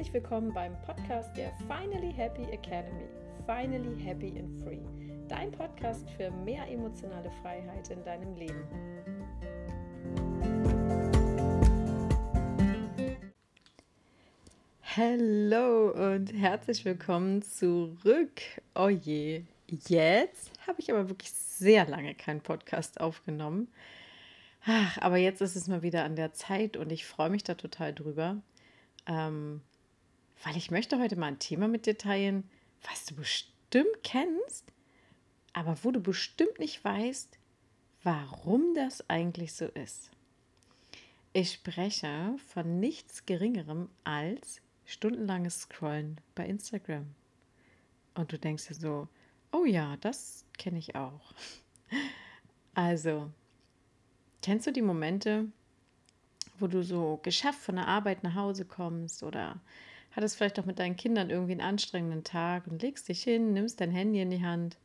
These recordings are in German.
herzlich willkommen beim Podcast der Finally Happy Academy. Finally Happy and Free. Dein Podcast für mehr emotionale Freiheit in deinem Leben. Hallo und herzlich willkommen zurück. Oh je, jetzt habe ich aber wirklich sehr lange keinen Podcast aufgenommen. Ach, aber jetzt ist es mal wieder an der Zeit und ich freue mich da total drüber, ähm, weil ich möchte heute mal ein Thema mit dir teilen, was du bestimmt kennst, aber wo du bestimmt nicht weißt, warum das eigentlich so ist. Ich spreche von nichts Geringerem als stundenlanges Scrollen bei Instagram. Und du denkst dir so, oh ja, das kenne ich auch. Also, kennst du die Momente, wo du so geschafft von der Arbeit nach Hause kommst oder hattest vielleicht auch mit deinen Kindern irgendwie einen anstrengenden Tag und legst dich hin, nimmst dein Handy in die Hand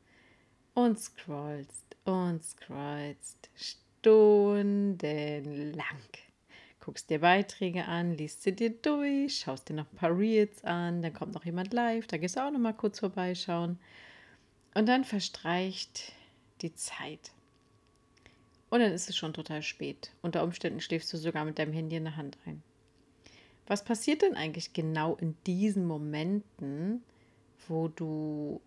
und scrollst und scrollst stundenlang. Guckst dir Beiträge an, liest sie dir durch, schaust dir noch ein paar Reels an, dann kommt noch jemand live, da gehst du auch noch mal kurz vorbeischauen. Und dann verstreicht die Zeit. Und dann ist es schon total spät. Unter Umständen schläfst du sogar mit deinem Handy in der Hand ein. Was passiert denn eigentlich genau in diesen Momenten, wo du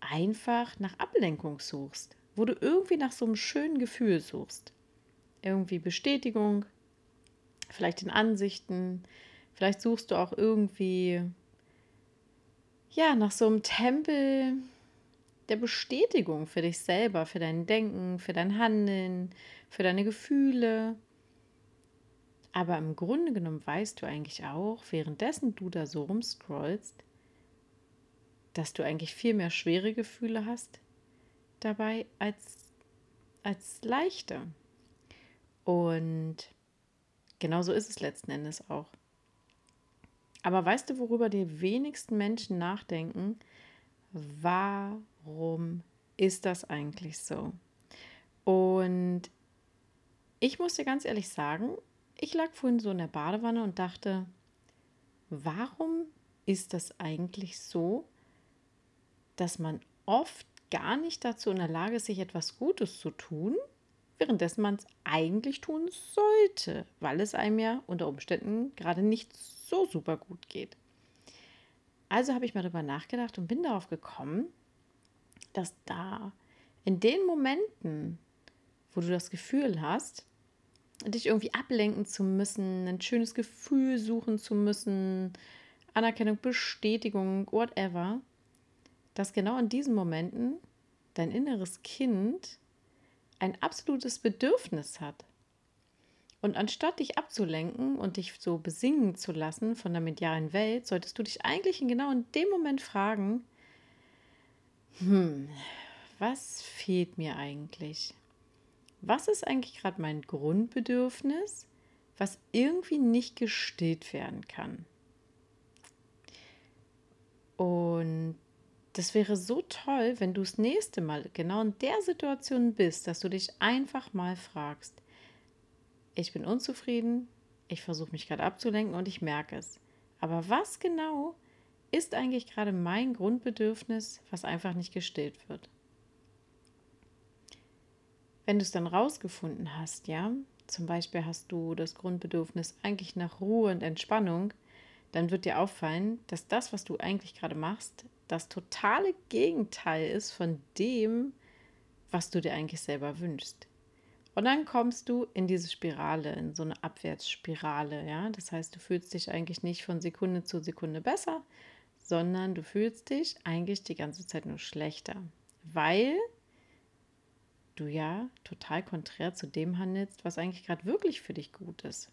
einfach nach Ablenkung suchst, wo du irgendwie nach so einem schönen Gefühl suchst? Irgendwie Bestätigung, vielleicht in Ansichten, vielleicht suchst du auch irgendwie ja nach so einem Tempel der Bestätigung für dich selber, für dein Denken, für dein Handeln, für deine Gefühle. Aber im Grunde genommen weißt du eigentlich auch, währenddessen du da so rumscrollst, dass du eigentlich viel mehr schwere Gefühle hast dabei als, als leichte. Und genauso ist es letzten Endes auch. Aber weißt du, worüber die wenigsten Menschen nachdenken? warum ist das eigentlich so? Und ich muss dir ganz ehrlich sagen, ich lag vorhin so in der Badewanne und dachte, warum ist das eigentlich so, dass man oft gar nicht dazu in der Lage ist, sich etwas Gutes zu tun, währenddessen man es eigentlich tun sollte, weil es einem ja unter Umständen gerade nicht so super gut geht. Also habe ich mal darüber nachgedacht und bin darauf gekommen, dass da in den Momenten, wo du das Gefühl hast, dich irgendwie ablenken zu müssen, ein schönes Gefühl suchen zu müssen, Anerkennung, Bestätigung, whatever, dass genau in diesen Momenten dein inneres Kind ein absolutes Bedürfnis hat. Und anstatt dich abzulenken und dich so besingen zu lassen von der medialen Welt, solltest du dich eigentlich genau in dem Moment fragen, hm, was fehlt mir eigentlich? Was ist eigentlich gerade mein Grundbedürfnis, was irgendwie nicht gestillt werden kann? Und das wäre so toll, wenn du das nächste Mal genau in der Situation bist, dass du dich einfach mal fragst, ich bin unzufrieden, ich versuche mich gerade abzulenken und ich merke es. Aber was genau ist eigentlich gerade mein Grundbedürfnis, was einfach nicht gestillt wird? Wenn du es dann rausgefunden hast, ja, zum Beispiel hast du das Grundbedürfnis eigentlich nach Ruhe und Entspannung, dann wird dir auffallen, dass das, was du eigentlich gerade machst, das totale Gegenteil ist von dem, was du dir eigentlich selber wünschst. Und dann kommst du in diese Spirale, in so eine Abwärtsspirale, ja. Das heißt, du fühlst dich eigentlich nicht von Sekunde zu Sekunde besser, sondern du fühlst dich eigentlich die ganze Zeit nur schlechter, weil du ja total konträr zu dem handelst, was eigentlich gerade wirklich für dich gut ist.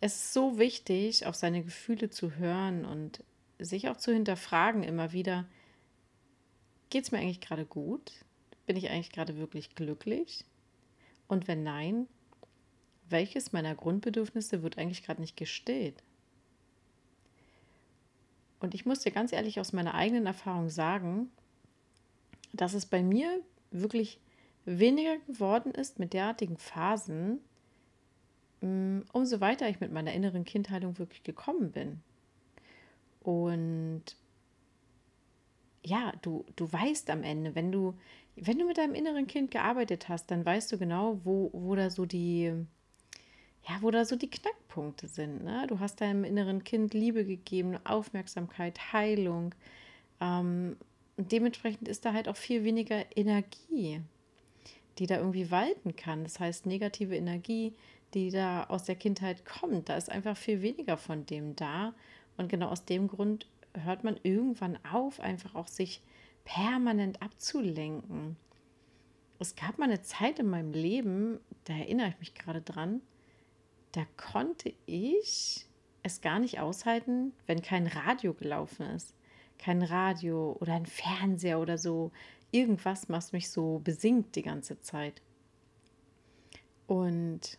Es ist so wichtig, auf seine Gefühle zu hören und sich auch zu hinterfragen immer wieder, geht es mir eigentlich gerade gut? Bin ich eigentlich gerade wirklich glücklich? Und wenn nein, welches meiner Grundbedürfnisse wird eigentlich gerade nicht gestillt? Und ich muss dir ganz ehrlich aus meiner eigenen Erfahrung sagen, dass es bei mir wirklich weniger geworden ist mit derartigen Phasen, mm, umso weiter ich mit meiner inneren Kindhaltung wirklich gekommen bin. Und ja, du, du weißt am Ende, wenn du, wenn du mit deinem inneren Kind gearbeitet hast, dann weißt du genau, wo, wo da so die, ja, wo da so die Knackpunkte sind. Ne? Du hast deinem inneren Kind Liebe gegeben, Aufmerksamkeit, Heilung. Ähm, und dementsprechend ist da halt auch viel weniger Energie, die da irgendwie walten kann. Das heißt, negative Energie, die da aus der Kindheit kommt, da ist einfach viel weniger von dem da. Und genau aus dem Grund hört man irgendwann auf, einfach auch sich permanent abzulenken. Es gab mal eine Zeit in meinem Leben, da erinnere ich mich gerade dran, da konnte ich es gar nicht aushalten, wenn kein Radio gelaufen ist. Kein Radio oder ein Fernseher oder so. Irgendwas, was mich so besingt die ganze Zeit. Und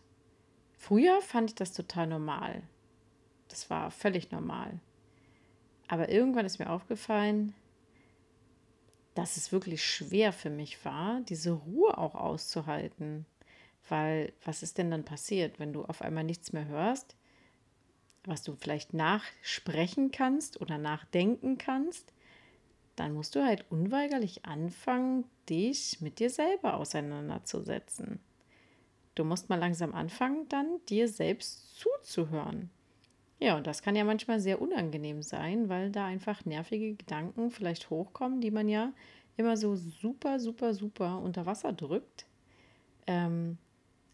früher fand ich das total normal. Das war völlig normal. Aber irgendwann ist mir aufgefallen, dass es wirklich schwer für mich war, diese Ruhe auch auszuhalten. Weil was ist denn dann passiert, wenn du auf einmal nichts mehr hörst, was du vielleicht nachsprechen kannst oder nachdenken kannst? Dann musst du halt unweigerlich anfangen, dich mit dir selber auseinanderzusetzen. Du musst mal langsam anfangen, dann dir selbst zuzuhören. Ja, und das kann ja manchmal sehr unangenehm sein, weil da einfach nervige Gedanken vielleicht hochkommen, die man ja immer so super, super, super unter Wasser drückt. Ähm,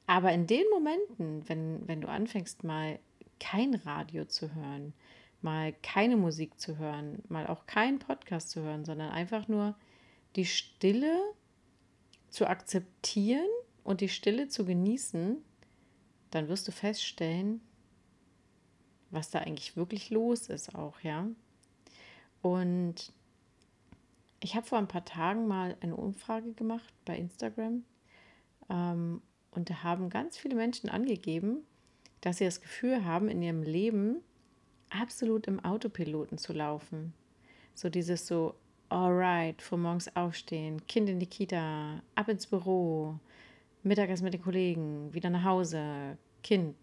aber in den Momenten, wenn, wenn du anfängst, mal kein Radio zu hören, mal keine Musik zu hören, mal auch keinen Podcast zu hören, sondern einfach nur die Stille zu akzeptieren und die Stille zu genießen, dann wirst du feststellen, was da eigentlich wirklich los ist auch, ja. Und ich habe vor ein paar Tagen mal eine Umfrage gemacht bei Instagram ähm, und da haben ganz viele Menschen angegeben, dass sie das Gefühl haben, in ihrem Leben absolut im Autopiloten zu laufen. So dieses so, alright, vor morgens aufstehen, Kind in die Kita, ab ins Büro, Mittagessen mit den Kollegen, wieder nach Hause, Kind,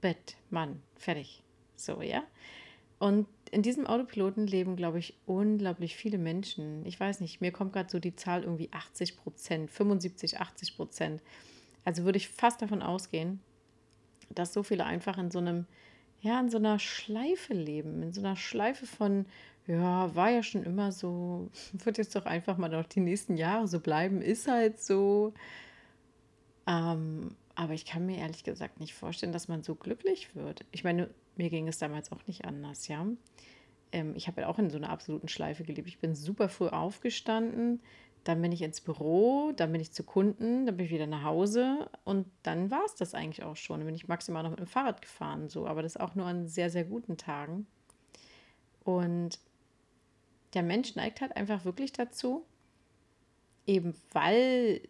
Bett, Mann, fertig. So, ja. Und in diesem Autopiloten leben, glaube ich, unglaublich viele Menschen. Ich weiß nicht, mir kommt gerade so die Zahl irgendwie 80 Prozent, 75, 80 Prozent. Also würde ich fast davon ausgehen, dass so viele einfach in so einem, ja, in so einer Schleife leben, in so einer Schleife von, ja, war ja schon immer so, wird jetzt doch einfach mal noch die nächsten Jahre so bleiben, ist halt so. Ähm, aber ich kann mir ehrlich gesagt nicht vorstellen, dass man so glücklich wird. Ich meine, mir ging es damals auch nicht anders, ja. Ähm, ich habe ja auch in so einer absoluten Schleife gelebt. Ich bin super früh aufgestanden, dann bin ich ins Büro, dann bin ich zu Kunden, dann bin ich wieder nach Hause und dann war es das eigentlich auch schon. Dann bin ich maximal noch mit dem Fahrrad gefahren, so, aber das auch nur an sehr, sehr guten Tagen. Und der Mensch neigt halt einfach wirklich dazu, eben weil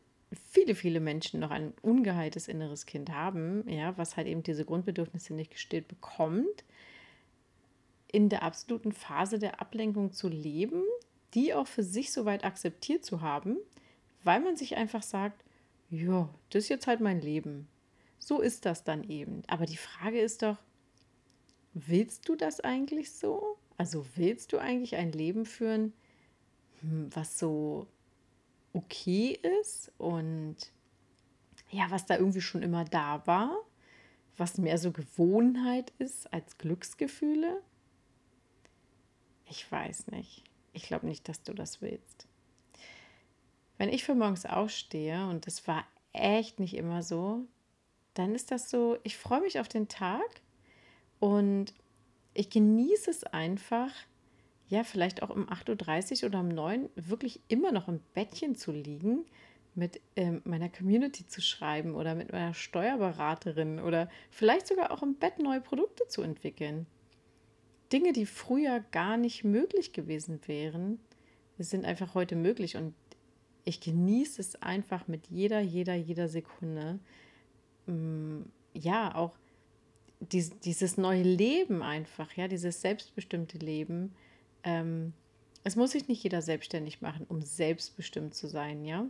viele, viele Menschen noch ein ungeheiltes inneres Kind haben, ja, was halt eben diese Grundbedürfnisse nicht gestillt bekommt, in der absoluten Phase der Ablenkung zu leben, die auch für sich soweit akzeptiert zu haben, weil man sich einfach sagt, ja, das ist jetzt halt mein Leben. So ist das dann eben. Aber die Frage ist doch, willst du das eigentlich so? Also willst du eigentlich ein Leben führen, hm, was so okay ist und ja, was da irgendwie schon immer da war, was mehr so Gewohnheit ist als Glücksgefühle? Ich weiß nicht. Ich glaube nicht, dass du das willst. Wenn ich für morgens aufstehe, und das war echt nicht immer so, dann ist das so, ich freue mich auf den Tag und ich genieße es einfach, ja, vielleicht auch um 8.30 Uhr oder um 9 Uhr wirklich immer noch im Bettchen zu liegen, mit ähm, meiner Community zu schreiben oder mit meiner Steuerberaterin oder vielleicht sogar auch im Bett neue Produkte zu entwickeln. Dinge, die früher gar nicht möglich gewesen wären, sind einfach heute möglich und ich genieße es einfach mit jeder, jeder, jeder Sekunde. Mm, ja, auch dieses neue Leben einfach, ja, dieses selbstbestimmte Leben ähm, es muss sich nicht jeder selbstständig machen, um selbstbestimmt zu sein, ja.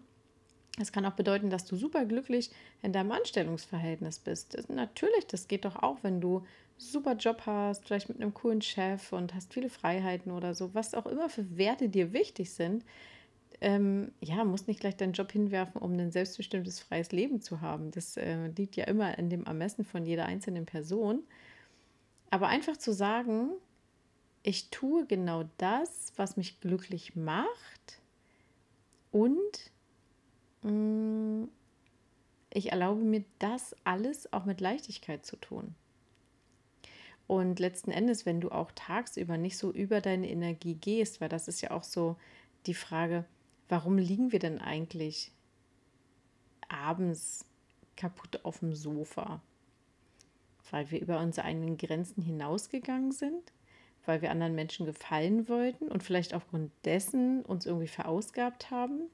Es kann auch bedeuten, dass du super glücklich in deinem Anstellungsverhältnis bist. Das, natürlich, das geht doch auch, wenn du super Job hast, vielleicht mit einem coolen Chef und hast viele Freiheiten oder so, was auch immer für Werte dir wichtig sind. Ähm, ja, musst nicht gleich deinen Job hinwerfen, um ein selbstbestimmtes, freies Leben zu haben. Das äh, liegt ja immer in dem Ermessen von jeder einzelnen Person. Aber einfach zu sagen, ich tue genau das, was mich glücklich macht und mh, mm, ich erlaube mir das alles auch mit Leichtigkeit zu tun. Und letzten Endes, wenn du auch tagsüber nicht so über deine Energie gehst, weil das ist ja auch so die Frage, warum liegen wir denn eigentlich abends kaputt auf dem Sofa? Weil wir über unsere eigenen Grenzen hinausgegangen sind? Weil wir anderen Menschen gefallen wollten und vielleicht aufgrund dessen uns irgendwie verausgabt haben?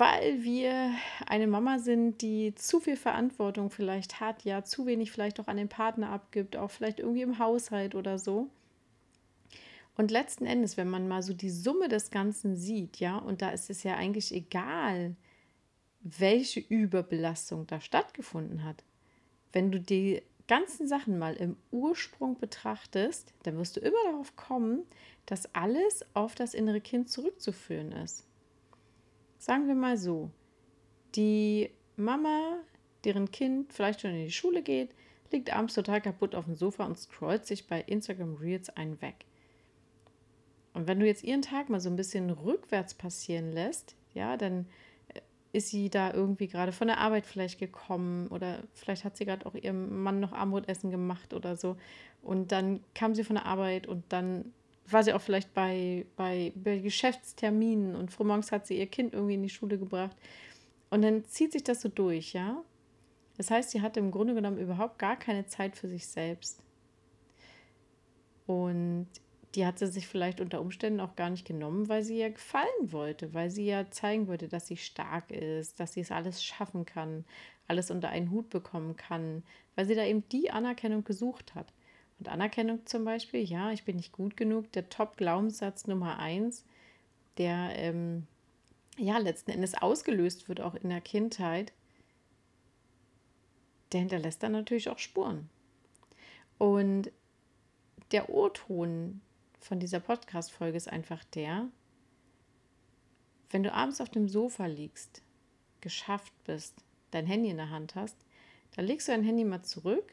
Weil wir eine Mama sind, die zu viel Verantwortung vielleicht hat, ja, zu wenig vielleicht auch an den Partner abgibt, auch vielleicht irgendwie im Haushalt oder so. Und letzten Endes, wenn man mal so die Summe des Ganzen sieht, ja, und da ist es ja eigentlich egal, welche Überbelastung da stattgefunden hat. Wenn du die ganzen Sachen mal im Ursprung betrachtest, dann wirst du immer darauf kommen, dass alles auf das innere Kind zurückzuführen ist. Sagen wir mal so, die Mama, deren Kind vielleicht schon in die Schule geht, liegt abends total kaputt auf dem Sofa und scrollt sich bei Instagram Reels einen weg. Und wenn du jetzt ihren Tag mal so ein bisschen rückwärts passieren lässt, ja, dann äh, ist sie da irgendwie gerade von der Arbeit vielleicht gekommen oder vielleicht hat sie gerade auch ihrem Mann noch Armutessen gemacht oder so. Und dann kam sie von der Arbeit und dann war sie auch vielleicht bei, bei, bei Geschäftsterminen und frühmorgens hat sie ihr Kind irgendwie in die Schule gebracht. Und dann zieht sich das so durch, ja. Das heißt, sie hatte im Grunde genommen überhaupt gar keine Zeit für sich selbst. Und die hat sie sich vielleicht unter Umständen auch gar nicht genommen, weil sie ja gefallen wollte, weil sie ja zeigen wollte, dass sie stark ist, dass sie es alles schaffen kann, alles unter einen Hut bekommen kann, weil sie da eben die Anerkennung gesucht hat. Und Anerkennung zum Beispiel, ja, ich bin nicht gut genug, der Top-Glaubenssatz Nummer eins, der ähm, ja letzten Endes ausgelöst wird, auch in der Kindheit, der hinterlässt dann natürlich auch Spuren. Und der O-Ton von dieser Podcast-Folge ist einfach der, wenn du abends auf dem Sofa liegst, geschafft bist, dein Handy in der Hand hast, dann legst du dein Handy mal zurück,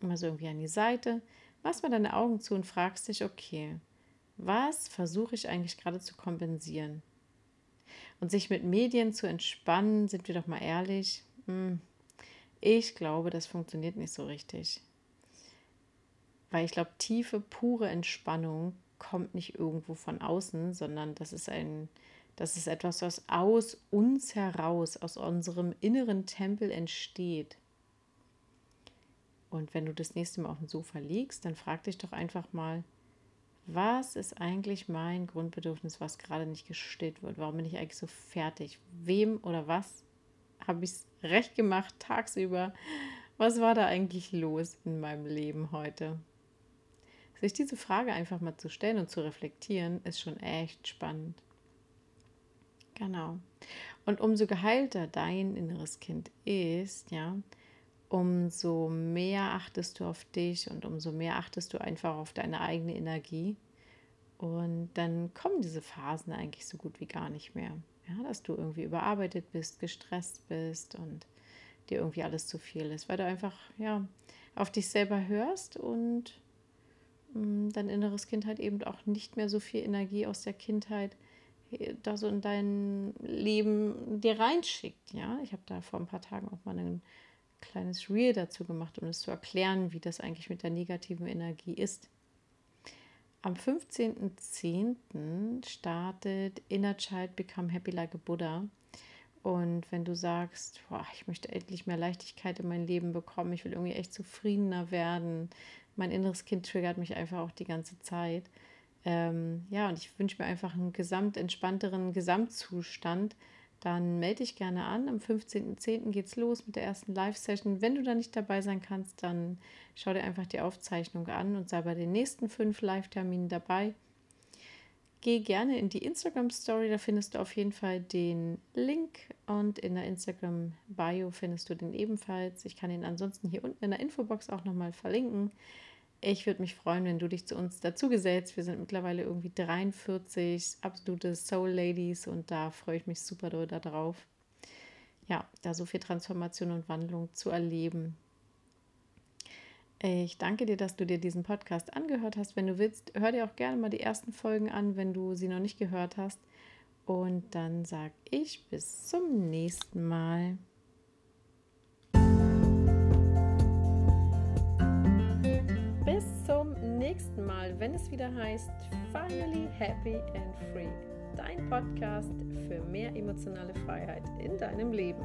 mal so irgendwie an die Seite, machst mal deine Augen zu und fragst dich, okay, was versuche ich eigentlich gerade zu kompensieren? Und sich mit Medien zu entspannen, sind wir doch mal ehrlich, hm, ich glaube, das funktioniert nicht so richtig. Weil ich glaube, tiefe, pure Entspannung kommt nicht irgendwo von außen, sondern das ist ein, das ist etwas, was aus uns heraus, aus unserem inneren Tempel entsteht. Und wenn du das nächste Mal auf dem Sofa liegst, dann frag dich doch einfach mal, was ist eigentlich mein Grundbedürfnis, was gerade nicht gestillt wird? Warum bin ich eigentlich so fertig? Wem oder was habe ich es recht gemacht tagsüber? Was war da eigentlich los in meinem Leben heute? Sich diese Frage einfach mal zu stellen und zu reflektieren, ist schon echt spannend. Genau. Und umso geheilter dein inneres Kind ist, ja, umso mehr achtest du auf dich und umso mehr achtest du einfach auf deine eigene Energie. Und dann kommen diese Phasen eigentlich so gut wie gar nicht mehr. Ja, dass du irgendwie überarbeitet bist, gestresst bist und dir irgendwie alles zu viel ist, weil du einfach ja, auf dich selber hörst und mh, mm, dein inneres Kind halt eben auch nicht mehr so viel Energie aus der Kindheit äh, da so in dein Leben dir reinschickt. Ja, ich habe da vor ein paar Tagen auch mal einen kleines Reel dazu gemacht, um es zu erklären, wie das eigentlich mit der negativen Energie ist. Am 15.10. startet Inner Child Become Happy Like a Buddha. Und wenn du sagst, boah, ich möchte endlich mehr Leichtigkeit in mein Leben bekommen, ich will irgendwie echt zufriedener werden, mein inneres Kind triggert mich einfach auch die ganze Zeit. Ähm, ja, und ich wünsche mir einfach einen gesamt entspannteren Gesamtzustand, dann melde dich gerne an. Am 15.10. geht es los mit der ersten Live-Session. Wenn du da nicht dabei sein kannst, dann schau dir einfach die Aufzeichnung an und sei bei den nächsten fünf Live-Terminen dabei. Geh gerne in die Instagram Story, da findest du auf jeden Fall den Link und in der Instagram Bio findest du den ebenfalls. Ich kann ihn ansonsten hier unten in der Infobox auch nochmal verlinken. Ich würde mich freuen, wenn du dich zu uns dazu gesellst. Wir sind mittlerweile irgendwie 43 absolute Soul Ladies und da freue ich mich super doll darauf. Ja, da so viel Transformation und Wandlung zu erleben. Ich danke dir, dass du dir diesen Podcast angehört hast. Wenn du willst, hör dir auch gerne mal die ersten Folgen an, wenn du sie noch nicht gehört hast. Und dann sage ich bis zum nächsten Mal. Nächsten Mal, wenn es wieder heißt Finally Happy and Free. Dein Podcast für mehr emotionale Freiheit in deinem Leben.